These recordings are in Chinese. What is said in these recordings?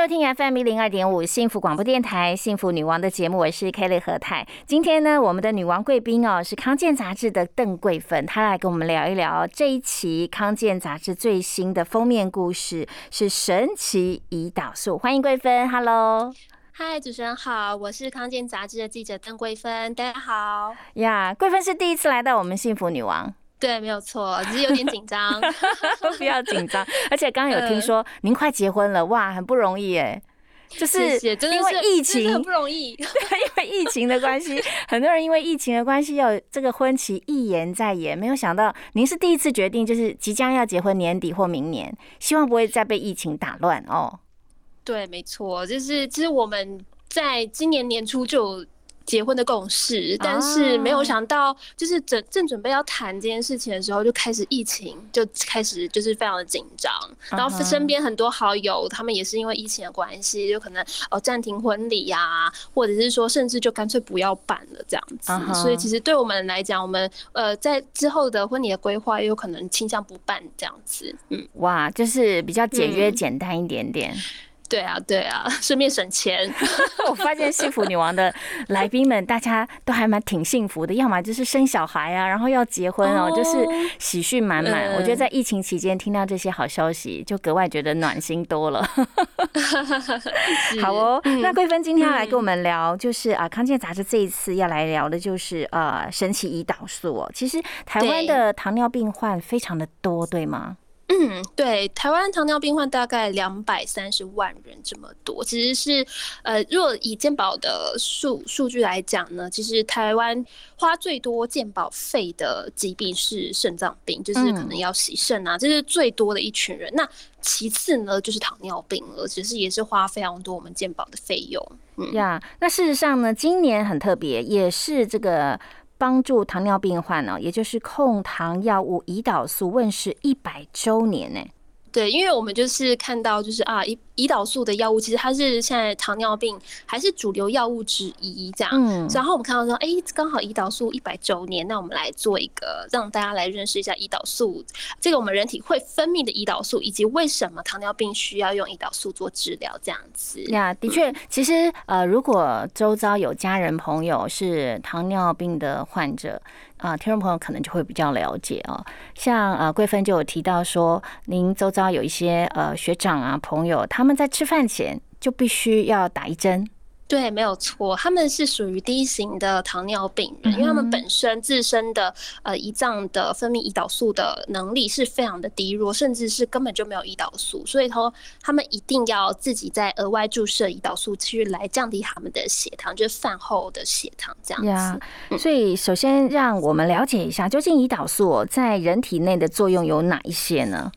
收听 FM 一零二点五幸福广播电台幸福女王的节目，我是 Kelly 何太。今天呢，我们的女王贵宾哦是康健杂志的邓桂芬，她来跟我们聊一聊这一期康健杂志最新的封面故事是神奇胰岛素。欢迎桂芬，Hello，嗨，主持人好，我是康健杂志的记者邓桂芬，大家好呀。桂芬是第一次来到我们幸福女王。对，没有错，只是有点紧张。不要紧张，而且刚刚有听说您快结婚了，哇，很不容易哎。就是因为疫情很不容易，因为疫情的关系，很多人因为疫情的关系要这个婚期一延再延。没有想到您是第一次决定，就是即将要结婚，年底或明年，希望不会再被疫情打乱哦。对，没错，就是其实我们在今年年初就。结婚的共识，但是没有想到，就是正正准备要谈这件事情的时候，就开始疫情，就开始就是非常的紧张。然后身边很多好友，他们也是因为疫情的关系，就可能哦暂停婚礼呀，或者是说甚至就干脆不要办了这样子。所以其实对我们来讲，我们呃在之后的婚礼的规划，也有可能倾向不办这样子。嗯，哇，就是比较简约简单一点点。对啊，对啊，顺便省钱。我发现幸福女王的来宾们，大家都还蛮挺幸福的，要么就是生小孩啊，然后要结婚哦，就是喜讯满满。我觉得在疫情期间听到这些好消息，就格外觉得暖心多了。好哦，那桂芬今天要来跟我们聊，就是啊，康健杂志这一次要来聊的就是呃，神奇胰岛素哦。其实台湾的糖尿病患非常的多，对吗？嗯，对，台湾糖尿病患大概两百三十万人这么多，其实是，呃，若以健保的数数据来讲呢，其实台湾花最多健保费的疾病是肾脏病，就是可能要洗肾啊，这是最多的一群人。那其次呢，就是糖尿病了，其实也是花非常多我们健保的费用。嗯呀，那事实上呢，今年很特别，也是这个。帮助糖尿病患呢，也就是控糖药物胰岛素问世一百周年呢。对，因为我们就是看到，就是啊，胰胰岛素的药物其实它是现在糖尿病还是主流药物之一，这样。嗯。然后我们看到说，哎，刚好胰岛素一百周年，那我们来做一个让大家来认识一下胰岛素，这个我们人体会分泌的胰岛素，以及为什么糖尿病需要用胰岛素做治疗，这样子。呀，的确，其实呃，如果周遭有家人朋友是糖尿病的患者。啊，听众朋友可能就会比较了解哦。像呃，桂芬就有提到说，您周遭有一些呃学长啊朋友，他们在吃饭前就必须要打一针。对，没有错，他们是属于低型的糖尿病人，因为他们本身自身的呃胰脏的分泌胰岛素的能力是非常的低弱，甚至是根本就没有胰岛素，所以说他们一定要自己再额外注射胰岛素去来降低他们的血糖，就是饭后的血糖这样子。所以首先让我们了解一下，究竟胰岛素在人体内的作用有哪一些呢？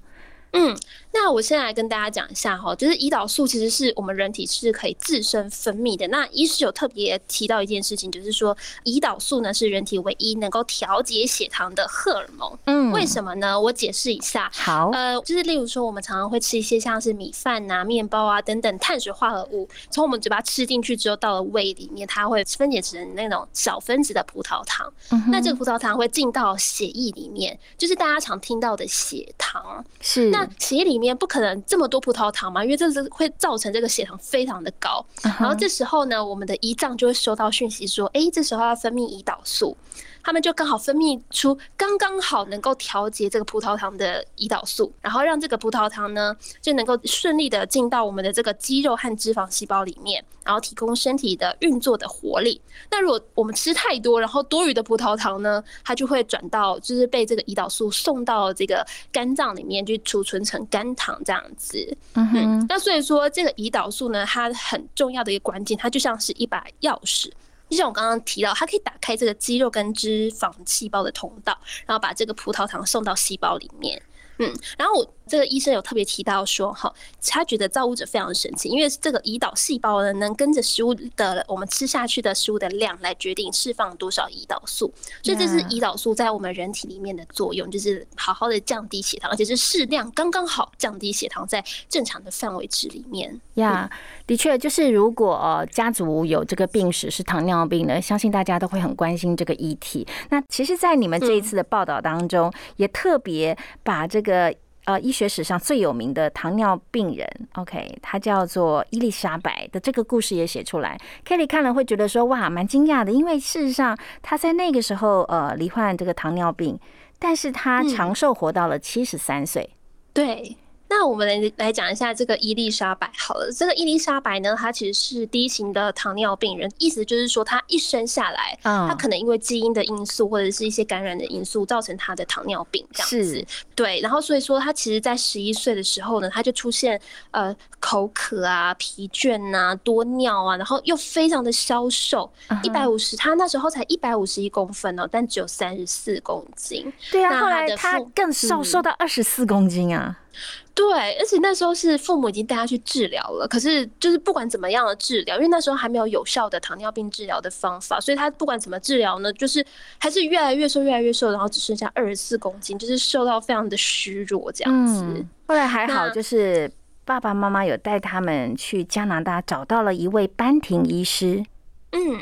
嗯。那我现在来跟大家讲一下哈，就是胰岛素其实是我们人体是可以自身分泌的。那医师有特别提到一件事情，就是说胰岛素呢是人体唯一能够调节血糖的荷尔蒙。嗯，为什么呢？我解释一下。好，呃，就是例如说我们常常会吃一些像是米饭啊、面包啊等等碳水化合物，从我们嘴巴吃进去之后，到了胃里面，它会分解成那种小分子的葡萄糖。那这个葡萄糖会进到血液里面，就是大家常听到的血糖。是。那血液里。面不可能这么多葡萄糖嘛？因为这是会造成这个血糖非常的高。然后这时候呢，我们的胰脏就会收到讯息说：“哎，这时候要分泌胰岛素。”他们就刚好分泌出刚刚好能够调节这个葡萄糖的胰岛素，然后让这个葡萄糖呢就能够顺利的进到我们的这个肌肉和脂肪细胞里面，然后提供身体的运作的活力。那如果我们吃太多，然后多余的葡萄糖呢，它就会转到就是被这个胰岛素送到这个肝脏里面去储存成肝糖这样子。嗯哼。那所以说这个胰岛素呢，它很重要的一个关键，它就像是一把钥匙。就像我刚刚提到，它可以打开这个肌肉跟脂肪细胞的通道，然后把这个葡萄糖送到细胞里面。嗯，然后我这个医生有特别提到说，哈，他觉得造物者非常神奇，因为这个胰岛细胞呢，能跟着食物的我们吃下去的食物的量来决定释放多少胰岛素，所以这是胰岛素在我们人体里面的作用，就是好好的降低血糖，而且是适量，刚刚好降低血糖在正常的范围值里面。呀，的确，就是如果家族有这个病史是糖尿病的，相信大家都会很关心这个议题。那其实，在你们这一次的报道当中，也特别把这个。呃，医学史上最有名的糖尿病人，OK，他叫做伊丽莎白的这个故事也写出来。Kelly 看了会觉得说，哇，蛮惊讶的，因为事实上他在那个时候呃罹患这个糖尿病，但是他长寿活到了七十三岁。对。那我们来来讲一下这个伊丽莎白好了。这个伊丽莎白呢，她其实是第一型的糖尿病人，意思就是说，她一生下来，她可能因为基因的因素或者是一些感染的因素，造成她的糖尿病这样子。对，然后所以说，她其实在十一岁的时候呢，她就出现呃口渴啊、疲倦啊、多尿啊，然后又非常的消瘦，一百五十，她那时候才一百五十一公分哦，但只有三十四公斤。对啊，后来她更瘦，瘦到二十四公斤啊。对，而且那时候是父母已经带他去治疗了，可是就是不管怎么样的治疗，因为那时候还没有有效的糖尿病治疗的方法，所以他不管怎么治疗呢，就是还是越来越瘦，越来越瘦，然后只剩下二十四公斤，就是瘦到非常的虚弱这样子。后来还好，就是爸爸妈妈有带他们去加拿大，找到了一位班廷医师。嗯，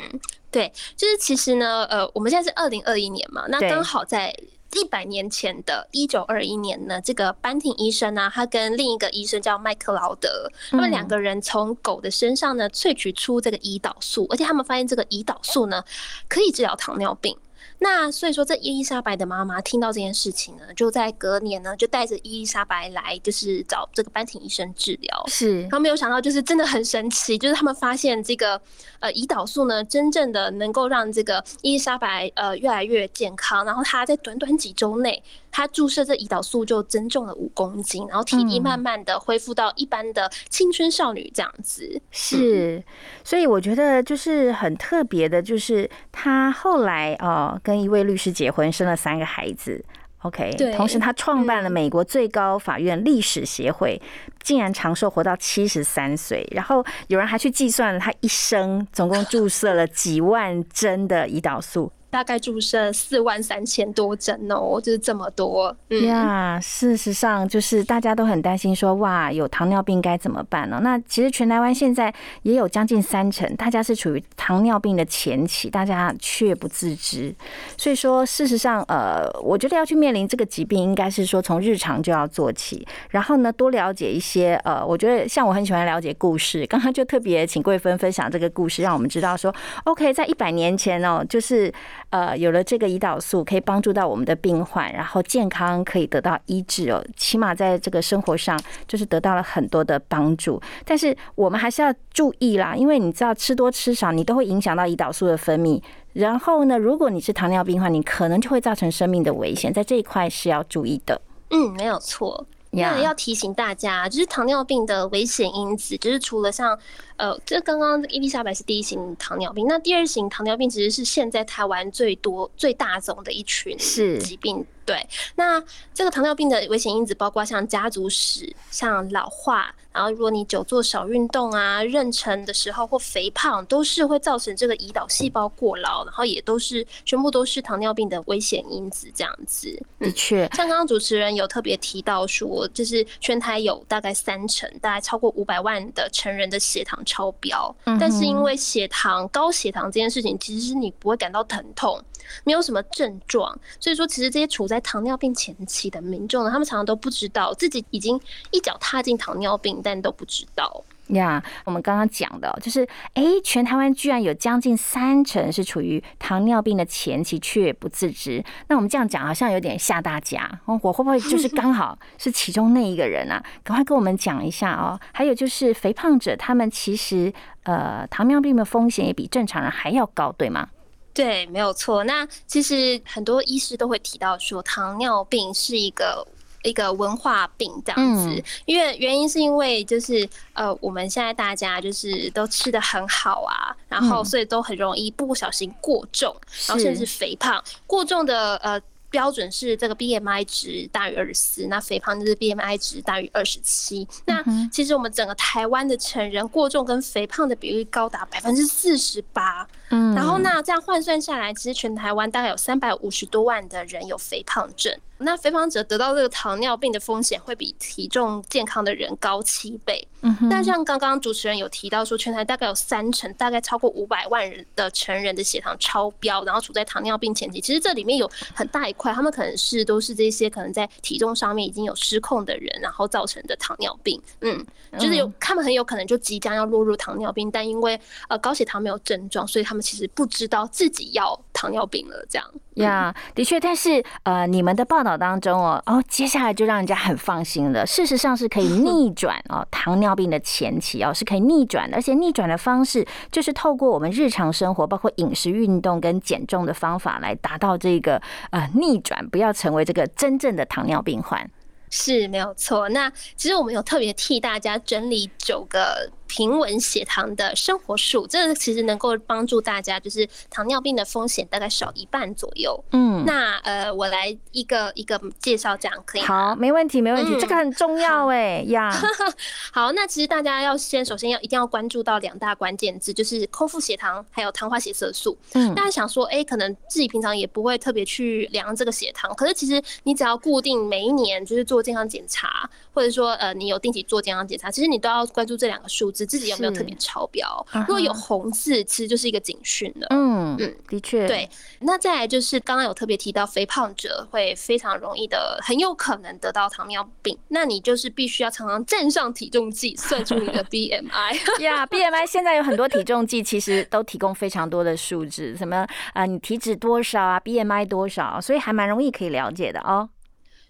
对，就是其实呢，呃，我们现在是二零二一年嘛，那刚好在。一百年前的一九二一年呢，这个班廷医生呢，他跟另一个医生叫麦克劳德，他们两个人从狗的身上呢萃取出这个胰岛素，而且他们发现这个胰岛素呢可以治疗糖尿病。那所以说，这伊丽莎白的妈妈听到这件事情呢，就在隔年呢，就带着伊丽莎白来，就是找这个班廷医生治疗。是，他没有想到，就是真的很神奇，就是他们发现这个呃胰岛素呢，真正的能够让这个伊丽莎白呃越来越健康，然后她在短短几周内。他注射这胰岛素就增重了五公斤，然后体力慢慢的恢复到一般的青春少女这样子。是，所以我觉得就是很特别的，就是他后来哦跟一位律师结婚，生了三个孩子。OK，同时他创办了美国最高法院历史协会，竟然长寿活到七十三岁。然后有人还去计算了他一生总共注射了几万针的胰岛素。大概注射四万三千多针哦，就是这么多。呀，事实上就是大家都很担心，说哇，有糖尿病该怎么办呢？那其实全台湾现在也有将近三成，大家是处于糖尿病的前期，大家却不自知。所以说，事实上，呃，我觉得要去面临这个疾病，应该是说从日常就要做起，然后呢，多了解一些。呃，我觉得像我很喜欢了解故事，刚刚就特别请桂芬分享这个故事，让我们知道说，OK，在一百年前哦，就是。呃，有了这个胰岛素，可以帮助到我们的病患，然后健康可以得到医治哦。起码在这个生活上，就是得到了很多的帮助。但是我们还是要注意啦，因为你知道吃多吃少，你都会影响到胰岛素的分泌。然后呢，如果你是糖尿病的话，你可能就会造成生命的危险，在这一块是要注意的。嗯，没有错。那要提醒大家，就是糖尿病的危险因子，就是除了像，呃，这刚刚伊丽莎白是第一型糖尿病，那第二型糖尿病其实是现在台湾最多、最大宗的一群是疾病。对，那这个糖尿病的危险因子包括像家族史、像老化，然后如果你久坐少运动啊、妊娠的时候或肥胖，都是会造成这个胰岛细胞过劳，然后也都是全部都是糖尿病的危险因子。这样子，的确，像刚刚主持人有特别提到说，就是全台有大概三成，大概超过五百万的成人的血糖超标，但是因为血糖高血糖这件事情，其实是你不会感到疼痛。没有什么症状，所以说其实这些处在糖尿病前期的民众呢，他们常常都不知道自己已经一脚踏进糖尿病，但都不知道呀。我们刚刚讲的就是，哎，全台湾居然有将近三成是处于糖尿病的前期却不自知。那我们这样讲好像有点吓大家，我会不会就是刚好是其中那一个人啊？赶快跟我们讲一下哦。还有就是肥胖者，他们其实呃糖尿病的风险也比正常人还要高，对吗？对，没有错。那其实很多医师都会提到说，糖尿病是一个一个文化病这样子，因为原因是因为就是呃，我们现在大家就是都吃的很好啊，然后所以都很容易不小心过重，然后甚至肥胖。过重的呃标准是这个 BMI 值大于二十四，那肥胖就是 BMI 值大于二十七。那其实我们整个台湾的成人过重跟肥胖的比例高达百分之四十八。嗯，然后那这样换算下来，其实全台湾大概有三百五十多万的人有肥胖症。那肥胖者得到这个糖尿病的风险会比体重健康的人高七倍。嗯，但像刚刚主持人有提到说，全台大概有三成，大概超过五百万人的成人的血糖超标，然后处在糖尿病前期。其实这里面有很大一块，他们可能是都是这些可能在体重上面已经有失控的人，然后造成的糖尿病。嗯，就是有他们很有可能就即将要落入糖尿病，但因为呃高血糖没有症状，所以他们其实不知道自己要糖尿病了。这样呀，的确，但是呃，你们的报道当中哦，哦，接下来就让人家很放心了。事实上是可以逆转哦，糖尿病的前期哦是可以逆转的，而且逆转的方式就是透过我们日常生活，包括饮食、运动跟减重的方法来达到这个呃逆转，不要成为这个真正的糖尿病患。是没有错。那其实我们有特别替大家整理九个。平稳血糖的生活术，这个其实能够帮助大家，就是糖尿病的风险大概少一半左右。嗯，那呃，我来一个一个介绍，这样可以好，没问题，没问题，这个很重要哎呀。好，那其实大家要先首先要一定要关注到两大关键字，就是空腹血糖还有糖化血色素。嗯，大家想说，哎，可能自己平常也不会特别去量这个血糖，可是其实你只要固定每一年就是做健康检查，或者说呃你有定期做健康检查，其实你都要关注这两个数字。自己有没有特别超标？如果有红字，其实就是一个警讯了。嗯嗯，的确。对，那再来就是刚刚有特别提到，肥胖者会非常容易的，很有可能得到糖尿病。那你就是必须要常常站上体重计，算出你的 BMI。呀，BMI 现在有很多体重计，其实都提供非常多的数字，什么啊，你体脂多少啊，BMI 多少，所以还蛮容易可以了解的哦。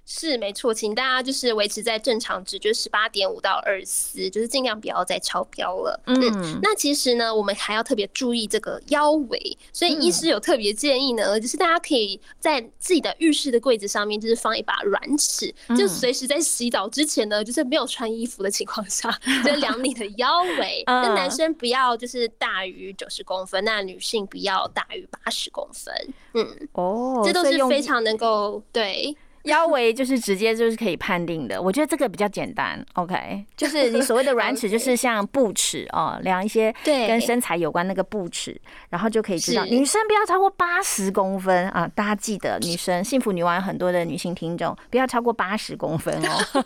是没错，请大家就是维持在正常值，就是十八点五到二十四，就是尽量不要再超标了。嗯，那其实呢，我们还要特别注意这个腰围，所以医师有特别建议呢，就是大家可以在自己的浴室的柜子上面，就是放一把软尺，就随时在洗澡之前呢，就是没有穿衣服的情况下，就量你的腰围。那男生不要就是大于九十公分，那女性不要大于八十公分。嗯，哦，这都是非常能够对。腰围就是直接就是可以判定的，我觉得这个比较简单。OK，就是你所谓的软尺，就是像布尺哦，量一些跟身材有关那个布尺，然后就可以知道女生不要超过八十公分啊。大家记得，女生幸福女王有很多的女性听众，不要超过八十公分哦。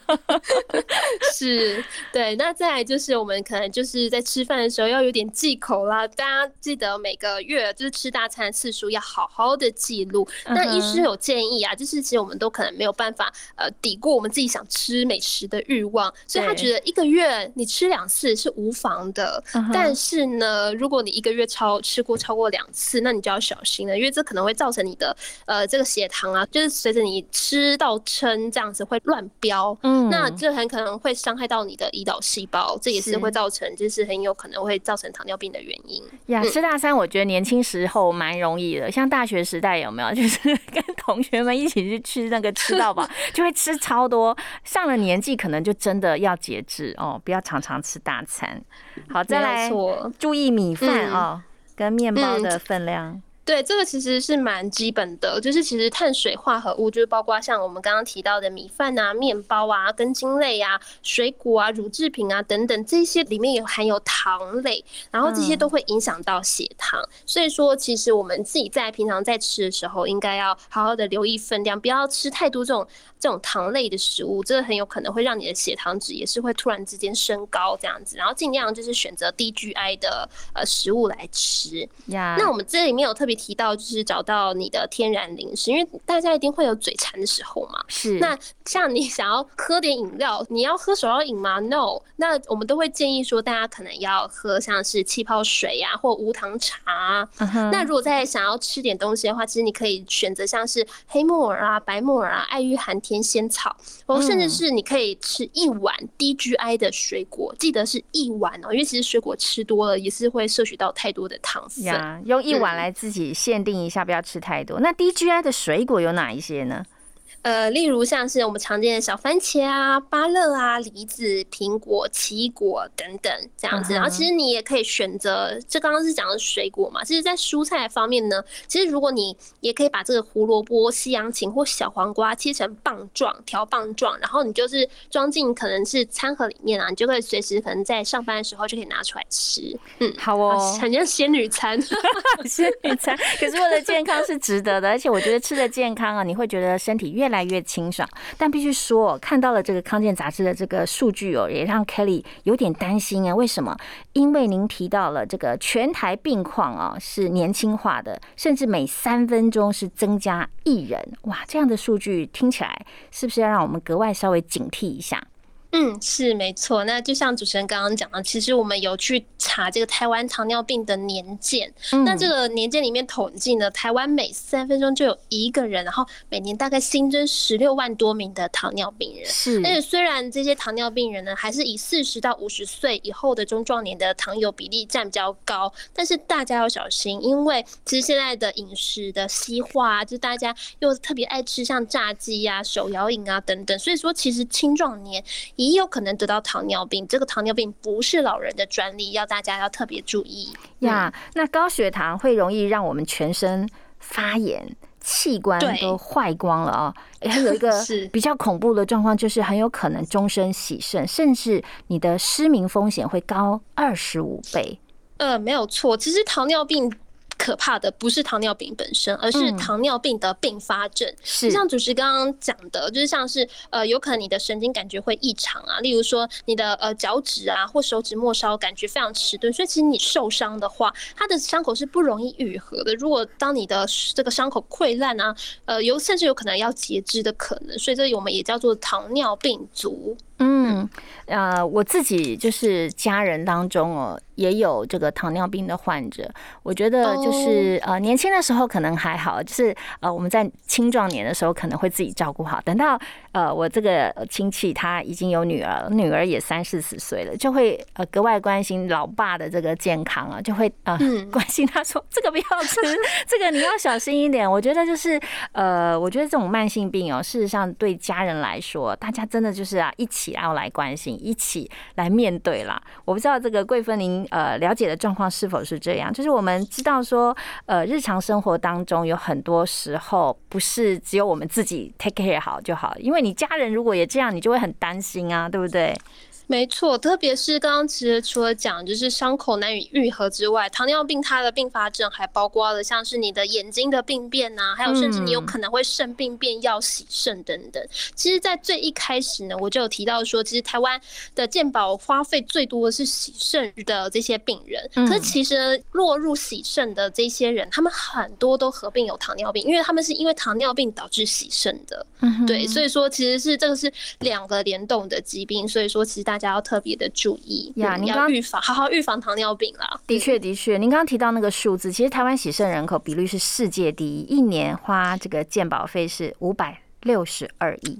是，对。那再来就是我们可能就是在吃饭的时候要有点忌口啦。大家记得每个月就是吃大餐次数要好好的记录。那医师有建议啊，就是其实我们都可能。没有办法呃抵过我们自己想吃美食的欲望，所以他觉得一个月你吃两次是无妨的。但是呢，如果你一个月超吃过超过两次，那你就要小心了，因为这可能会造成你的呃这个血糖啊，就是随着你吃到撑这样子会乱飙。嗯，那这很可能会伤害到你的胰岛细胞，这也是会造成就是很有可能会造成糖尿病的原因。呀，吃大餐我觉得年轻时候蛮容易的，像大学时代有没有 就是跟同学们一起去吃那个。吃到吧，就会吃超多。上了年纪，可能就真的要节制哦，不要常常吃大餐。好，再来注意米饭哦，跟面包的分量。对，这个其实是蛮基本的，就是其实碳水化合物，就是包括像我们刚刚提到的米饭啊、面包啊、根茎类啊、水果啊、乳制品啊等等，这些里面有含有糖类，然后这些都会影响到血糖。所以说，其实我们自己在平常在吃的时候，应该要好好的留意分量，不要吃太多这种这种糖类的食物，这很有可能会让你的血糖值也是会突然之间升高这样子。然后尽量就是选择低 GI 的呃食物来吃。呀，那我们这里面有特别。提到就是找到你的天然零食，因为大家一定会有嘴馋的时候嘛。是。那像你想要喝点饮料，你要喝手摇饮吗？No。那我们都会建议说，大家可能要喝像是气泡水呀，或无糖茶。那如果在想要吃点东西的话，其实你可以选择像是黑木耳啊、白木耳啊、爱玉寒天仙草，或甚至是你可以吃一碗低 GI 的水果，记得是一碗哦，因为其实水果吃多了也是会摄取到太多的糖分。呀，用一碗来自己。限定一下，不要吃太多。那低 GI 的水果有哪一些呢？呃，例如像是我们常见的小番茄啊、芭乐啊、梨子、苹果、奇异果等等这样子。然后其实你也可以选择，这刚刚是讲的水果嘛。其实，在蔬菜方面呢，其实如果你也可以把这个胡萝卜、西洋芹或小黄瓜切成棒状、条棒状，然后你就是装进可能是餐盒里面啊，你就可以随时可能在上班的时候就可以拿出来吃。嗯，好哦，很像仙女餐，仙女餐。可是为了健康是值得的，而且我觉得吃的健康啊，你会觉得身体越来。越来越清爽，但必须说，看到了这个康健杂志的这个数据哦，也让 Kelly 有点担心啊。为什么？因为您提到了这个全台病况啊是年轻化的，甚至每三分钟是增加一人。哇，这样的数据听起来是不是要让我们格外稍微警惕一下？嗯，是没错。那就像主持人刚刚讲的，其实我们有去查这个台湾糖尿病的年鉴。那这个年鉴里面统计呢，台湾每三分钟就有一个人，然后每年大概新增十六万多名的糖尿病人。是。而且虽然这些糖尿病人呢，还是以四十到五十岁以后的中壮年的糖友比例占比较高，但是大家要小心，因为其实现在的饮食的西化，啊就大家又特别爱吃像炸鸡呀、手摇饮啊等等，所以说其实青壮年以也有可能得到糖尿病，这个糖尿病不是老人的专利，要大家要特别注意呀。那高血糖会容易让我们全身发炎，器官都坏光了啊！还有一个 比较恐怖的状况，就是很有可能终身洗肾，甚至你的失明风险会高二十五倍。呃，没有错，其实糖尿病。可怕的不是糖尿病本身，而是糖尿病的并发症。是像主持刚刚讲的，就是像是呃，有可能你的神经感觉会异常啊，例如说你的呃脚趾啊或手指末梢感觉非常迟钝，所以其实你受伤的话，它的伤口是不容易愈合的。如果当你的这个伤口溃烂啊，呃，有甚至有可能要截肢的可能，所以这我们也叫做糖尿病足。嗯，呃，我自己就是家人当中哦，也有这个糖尿病的患者。我觉得就是呃，年轻的时候可能还好，就是呃，我们在青壮年的时候可能会自己照顾好。等到呃，我这个亲戚他已经有女儿，女儿也三四十岁了，就会呃格外关心老爸的这个健康啊，就会呃 关心他说这个不要吃，这个你要小心一点。我觉得就是呃，我觉得这种慢性病哦，事实上对家人来说，大家真的就是啊一起。起要来关心，一起来面对啦。我不知道这个贵芬，您呃了解的状况是否是这样？就是我们知道说，呃，日常生活当中有很多时候不是只有我们自己 take care 好就好，因为你家人如果也这样，你就会很担心啊，对不对？没错，特别是刚刚其实除了讲就是伤口难以愈合之外，糖尿病它的并发症还包括了像是你的眼睛的病变呐，还有甚至你有可能会肾病变要洗肾等等。其实，在最一开始呢，我就有提到说，其实台湾的健保花费最多的是洗肾的这些病人，可是其实落入洗肾的这些人，他们很多都合并有糖尿病，因为他们是因为糖尿病导致洗肾的。对，所以说其实是这个是两个联动的疾病，所以说其实大。大家要特别的注意呀！你要预防，好好预防糖尿病啦。的确，的确，您刚刚提到那个数字，其实台湾喜肾人口比率是世界第一，一年花这个健保费是五百六十二亿。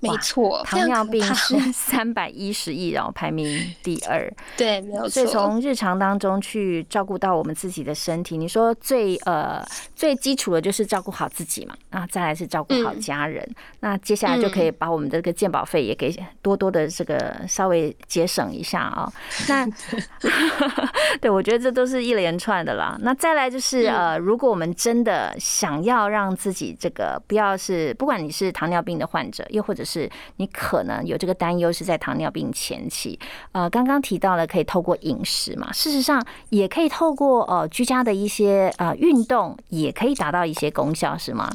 没错，糖尿病是 三百一十亿，然后排名第二。对，没有错。所以从日常当中去照顾到我们自己的身体，你说最呃最基础的就是照顾好自己嘛，那再来是照顾好家人，那接下来就可以把我们的这个健保费也给多多的这个稍微节省一下啊。那 对我觉得这都是一连串的啦。那再来就是呃，如果我们真的想要让自己这个不要是，不管你是糖尿病的患者，又或者是你可能有这个担忧，是在糖尿病前期。呃，刚刚提到了可以透过饮食嘛，事实上也可以透过呃居家的一些呃运动，也可以达到一些功效，是吗？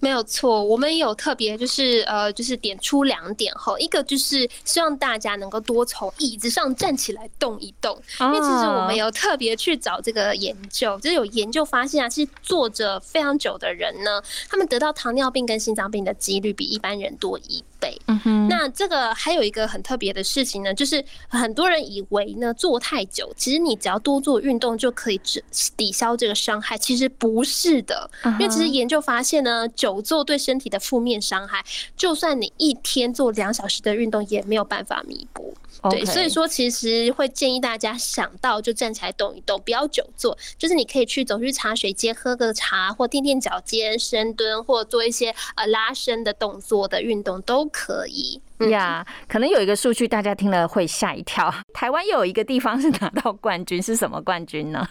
没有错，我们也有特别就是呃，就是点出两点哈，一个就是希望大家能够多从椅子上站起来动一动，因为其实我们有特别去找这个研究，就是有研究发现啊，其实坐着非常久的人呢，他们得到糖尿病跟心脏病的几率比一般人多一倍。嗯哼，那这个还有一个很特别的事情呢，就是很多人以为呢坐太久，其实你只要多做运动就可以止抵消这个伤害，其实不是的，因为其实研究发现呢。久坐对身体的负面伤害，就算你一天做两小时的运动，也没有办法弥补。对，所以说其实会建议大家想到就站起来动一动，不要久坐，就是你可以去走去茶水间喝个茶，或垫垫脚尖、深蹲，或做一些呃拉伸的动作的运动都可以。呀，可能有一个数据大家听了会吓一跳，台湾又有一个地方是拿到冠军，是什么冠军呢？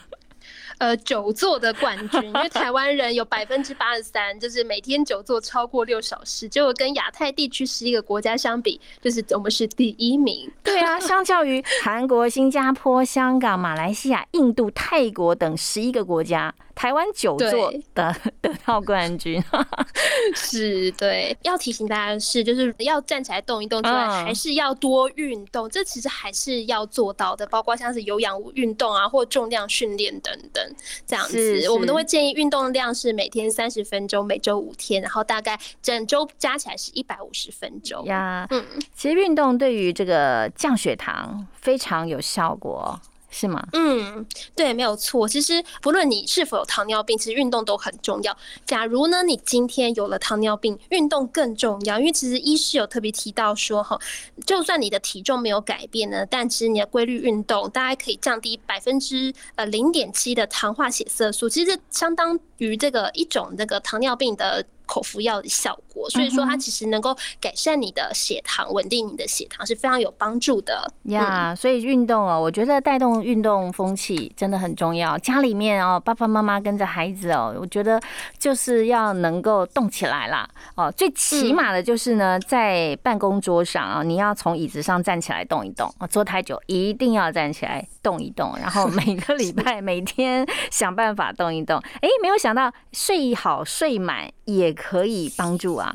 呃，久坐的冠军，因为 台湾人有百分之八十三，就是每天久坐超过六小时，结果跟亚太地区十一个国家相比，就是我们是第一名。对啊，相较于韩国、新加坡、香港、马来西亚、印度、泰国等十一个国家。台湾久坐的 得到冠军，是对。要提醒大家的是，就是要站起来动一动之外，还是要多运动。这其实还是要做到的，包括像是有氧运动啊，或重量训练等等，这样子。我们都会建议运动量是每天三十分钟，每周五天，然后大概整周加起来是一百五十分钟。呀，嗯，其实运动对于这个降血糖非常有效果。是吗？嗯，对，没有错。其实不论你是否有糖尿病，其实运动都很重要。假如呢，你今天有了糖尿病，运动更重要，因为其实医师有特别提到说，哈，就算你的体重没有改变呢，但其实你的规律运动，大概可以降低百分之呃零点七的糖化血色素，其实相当于这个一种那个糖尿病的。口服药的效果，所以说它其实能够改善你的血糖，稳定你的血糖是非常有帮助的呀。所以运动哦，我觉得带动运动风气真的很重要。家里面哦，爸爸妈妈跟着孩子哦，我觉得就是要能够动起来啦。哦。最起码的就是呢，在办公桌上啊，你要从椅子上站起来动一动。坐太久一定要站起来动一动，然后每个礼拜 每天想办法动一动。哎，没有想到睡好睡满也。可以帮助啊，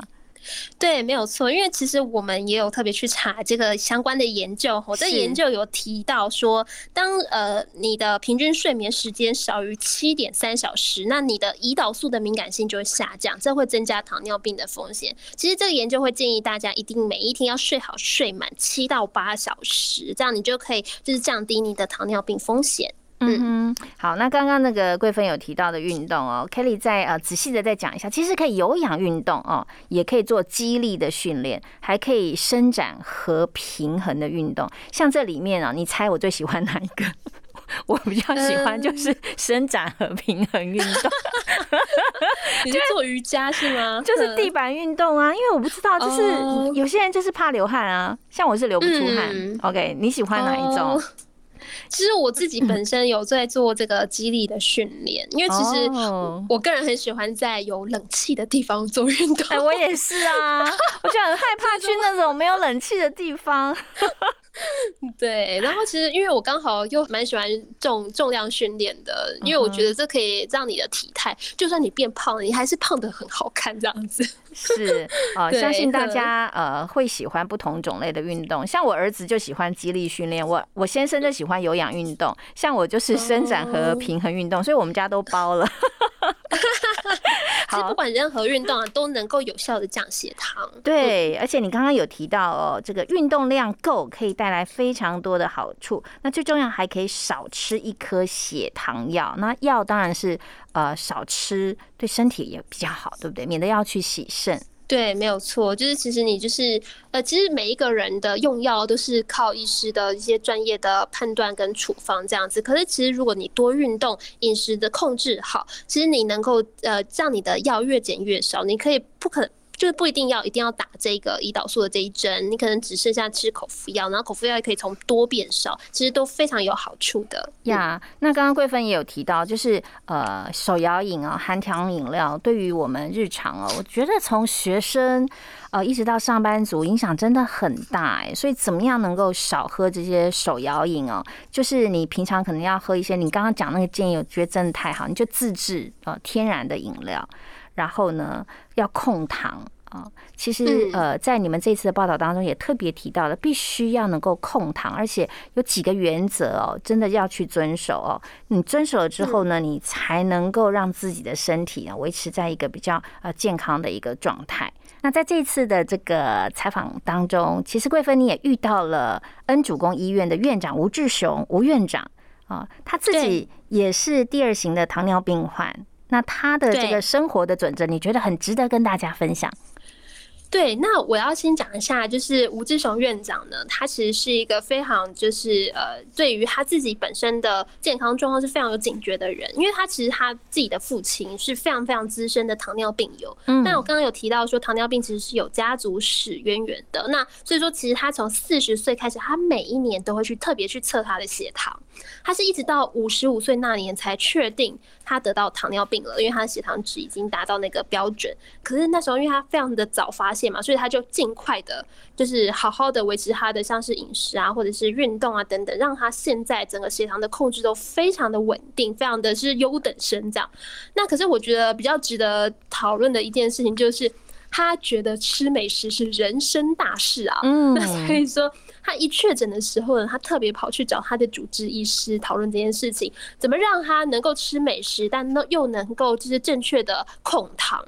对，没有错，因为其实我们也有特别去查这个相关的研究，我在研究有提到说，当呃你的平均睡眠时间少于七点三小时，那你的胰岛素的敏感性就会下降，这会增加糖尿病的风险。其实这个研究会建议大家一定每一天要睡好睡满七到八小时，这样你就可以就是降低你的糖尿病风险。嗯哼，好，那刚刚那个贵芬有提到的运动哦，Kelly 再呃仔细的再讲一下，其实可以有氧运动哦，也可以做肌力的训练，还可以伸展和平衡的运动。像这里面啊，你猜我最喜欢哪一个？我比较喜欢就是伸展和平衡运动。你是做瑜伽是吗？就是地板运动啊，因为我不知道，就是有些人就是怕流汗啊，像我是流不出汗。OK，你喜欢哪一种？其实我自己本身有在做这个激励的训练，因为其实我个人很喜欢在有冷气的地方做运动。哎，我也是啊，我就很害怕去那种没有冷气的地方。对，然后其实因为我刚好又蛮喜欢重重量训练的，因为我觉得这可以让你的体态，就算你变胖了，你还是胖的很好看这样子。是啊，相信大家呃会喜欢不同种类的运动，像我儿子就喜欢肌力训练，我我先生就喜欢有氧运动，像我就是伸展和平衡运动，所以我们家都包了。其实不管任何运动啊，都能够有效的降血糖。对，而且你刚刚有提到哦，这个运动量够可以带来非常多的好处。那最重要还可以少吃一颗血糖药。那药当然是呃少吃，对身体也比较好，对不对？免得要去洗肾。对，没有错，就是其实你就是呃，其实每一个人的用药都是靠医师的一些专业的判断跟处方这样子。可是其实如果你多运动，饮食的控制好，其实你能够呃让你的药越减越少。你可以不可。就是不一定要一定要打这个胰岛素的这一针，你可能只剩下吃口服药，然后口服药也可以从多变少，其实都非常有好处的呀。那刚刚桂芬也有提到，就是呃手摇饮啊，含糖饮料对于我们日常哦，我觉得从学生呃一直到上班族影响真的很大哎。所以怎么样能够少喝这些手摇饮哦？就是你平常可能要喝一些，你刚刚讲那个建议，我觉得真的太好，你就自制呃天然的饮料。然后呢，要控糖啊。其实呃，在你们这次的报道当中也特别提到了，必须要能够控糖，而且有几个原则哦，真的要去遵守哦。你遵守了之后呢，你才能够让自己的身体啊维持在一个比较呃健康的一个状态。那在这次的这个采访当中，其实桂芬你也遇到了恩主公医院的院长吴志雄吴院长啊，他自己也是第二型的糖尿病患。那他的这个生活的准则，你觉得很值得跟大家分享？对，那我要先讲一下，就是吴志雄院长呢，他其实是一个非常就是呃，对于他自己本身的健康状况是非常有警觉的人，因为他其实他自己的父亲是非常非常资深的糖尿病友。嗯，那我刚刚有提到说糖尿病其实是有家族史渊源的，那所以说其实他从四十岁开始，他每一年都会去特别去测他的血糖，他是一直到五十五岁那年才确定他得到糖尿病了，因为他的血糖值已经达到那个标准。可是那时候因为他非常的早发嘛，所以他就尽快的，就是好好的维持他的像是饮食啊，或者是运动啊等等，让他现在整个血糖的控制都非常的稳定，非常的是优等生这样。那可是我觉得比较值得讨论的一件事情就是，他觉得吃美食是人生大事啊。嗯，那 所以说他一确诊的时候呢，他特别跑去找他的主治医师讨论这件事情，怎么让他能够吃美食，但呢又能够就是正确的控糖。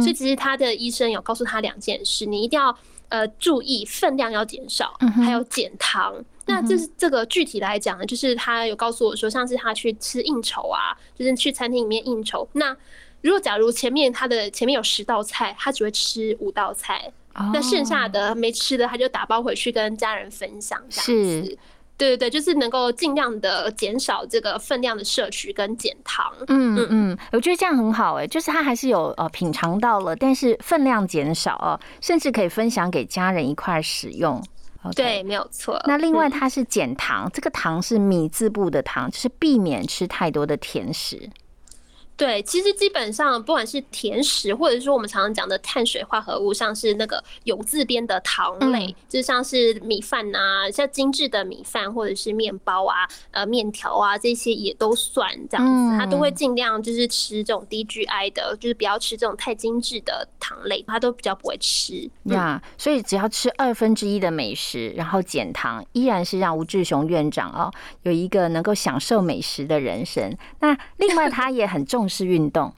所以其实他的医生有告诉他两件事，你一定要呃注意分量要减少，还有减糖。那这是这个具体来讲呢，就是他有告诉我说，上次他去吃应酬啊，就是去餐厅里面应酬。那如果假如前面他的前面有十道菜，他只会吃五道菜，那剩下的没吃的他就打包回去跟家人分享这样子。对对对，就是能够尽量的减少这个分量的摄取跟减糖。嗯嗯嗯，我觉得这样很好哎，就是他还是有呃品尝到了，但是分量减少哦，甚至可以分享给家人一块使用。对，没有错。那另外它是减糖，这个糖是米字部的糖，就是避免吃太多的甜食。对，其实基本上不管是甜食，或者说我们常常讲的碳水化合物，像是那个有字边的糖类，就像是米饭呐，像精致的米饭或者是面包啊、呃面条啊这些也都算这样子，他都会尽量就是吃这种低 GI 的，就是不要吃这种太精致的糖类，他都比较不会吃。呀，所以只要吃二分之一的美食，然后减糖，依然是让吴志雄院长哦有一个能够享受美食的人生。那另外他也很重。重视运动，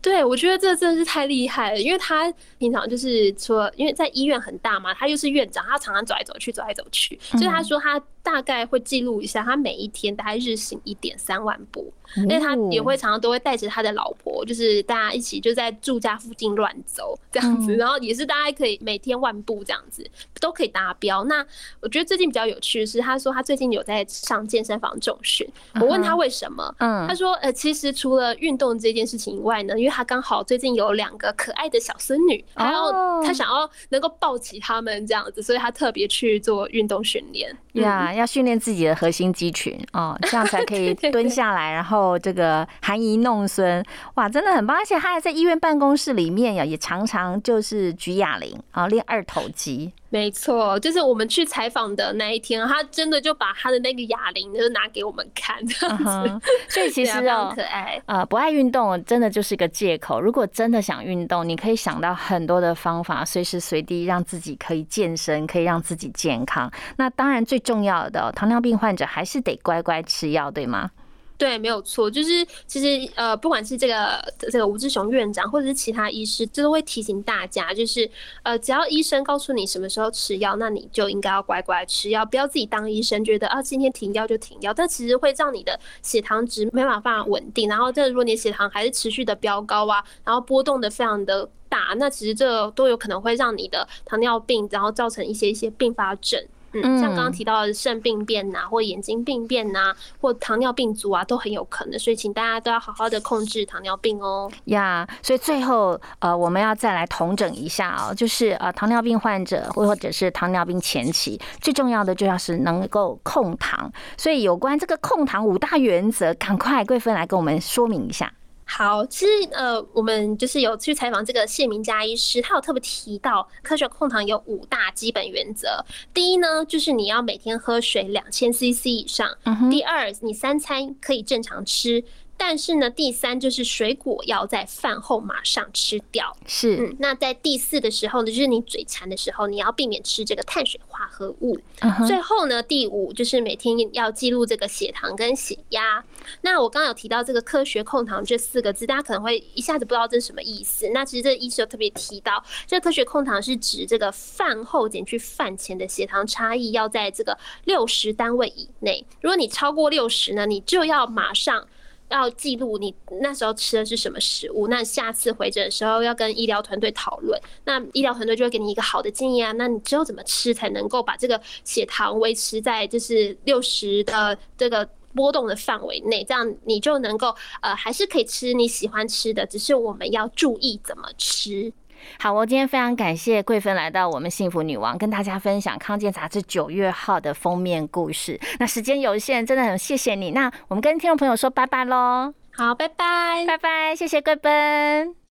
对我觉得这真的是太厉害了，因为他平常就是说，因为在医院很大嘛，他又是院长，他常常走来走去，走来走去，所以他说他大概会记录一下，他每一天大概日行一点三万步。因为他也会常常都会带着他的老婆，就是大家一起就在住家附近乱走这样子，然后也是大家可以每天万步这样子都可以达标。那我觉得最近比较有趣的是，他说他最近有在上健身房重训。我问他为什么，嗯，他说呃，其实除了运动这件事情以外呢，因为他刚好最近有两个可爱的小孙女，然后他想要能够抱起他们这样子，所以他特别去做运动训练。呀，要训练自己的核心肌群哦，这样才可以 蹲下来，然后。这个含饴弄孙，哇，真的很棒！而且他还在医院办公室里面呀，也常常就是举哑铃啊，练二头肌。没错，就是我们去采访的那一天，他真的就把他的那个哑铃就拿给我们看，这样子。所以其 实哦，可爱啊，不爱运动真的就是一个借口。如果真的想运动，你可以想到很多的方法，随时随地让自己可以健身，可以让自己健康。那当然最重要的，糖尿病患者还是得乖乖吃药，对吗？对，没有错，就是其实呃，不管是这个这个吴志雄院长，或者是其他医师，这都会提醒大家，就是呃，只要医生告诉你什么时候吃药，那你就应该要乖乖吃药，不要自己当医生，觉得啊今天停药就停药，但其实会让你的血糖值没办法稳定，然后这如果你血糖还是持续的飙高啊，然后波动的非常的大，那其实这都有可能会让你的糖尿病，然后造成一些一些并发症。嗯，像刚刚提到的肾病变呐，或眼睛病变呐，或糖尿病足啊，都很有可能，所以请大家都要好好的控制糖尿病哦。呀，所以最后呃，我们要再来统整一下哦，就是呃，糖尿病患者或者是糖尿病前期，最重要的就要是能够控糖。所以有关这个控糖五大原则，赶快贵芬来跟我们说明一下。好，其实呃，我们就是有去采访这个谢明佳医师，他有特别提到科学控糖有五大基本原则。第一呢，就是你要每天喝水两千 CC 以上。第二，你三餐可以正常吃。但是呢，第三就是水果要在饭后马上吃掉。是，嗯，那在第四的时候呢，就是你嘴馋的时候，你要避免吃这个碳水化合物。最后呢，第五就是每天要记录这个血糖跟血压。那我刚刚有提到这个科学控糖这四个字，大家可能会一下子不知道这是什么意思。那其实这个医师有特别提到，这科学控糖是指这个饭后减去饭前的血糖差异要在这个六十单位以内。如果你超过六十呢，你就要马上。要记录你那时候吃的是什么食物，那下次回诊的时候要跟医疗团队讨论，那医疗团队就会给你一个好的建议啊。那你之后怎么吃才能够把这个血糖维持在就是六十的这个波动的范围内，这样你就能够呃还是可以吃你喜欢吃的，只是我们要注意怎么吃。好，我今天非常感谢桂芬来到我们幸福女王，跟大家分享康健杂志九月号的封面故事。那时间有限，真的很谢谢你。那我们跟听众朋友说拜拜喽。好，拜拜，拜拜，谢谢桂芬。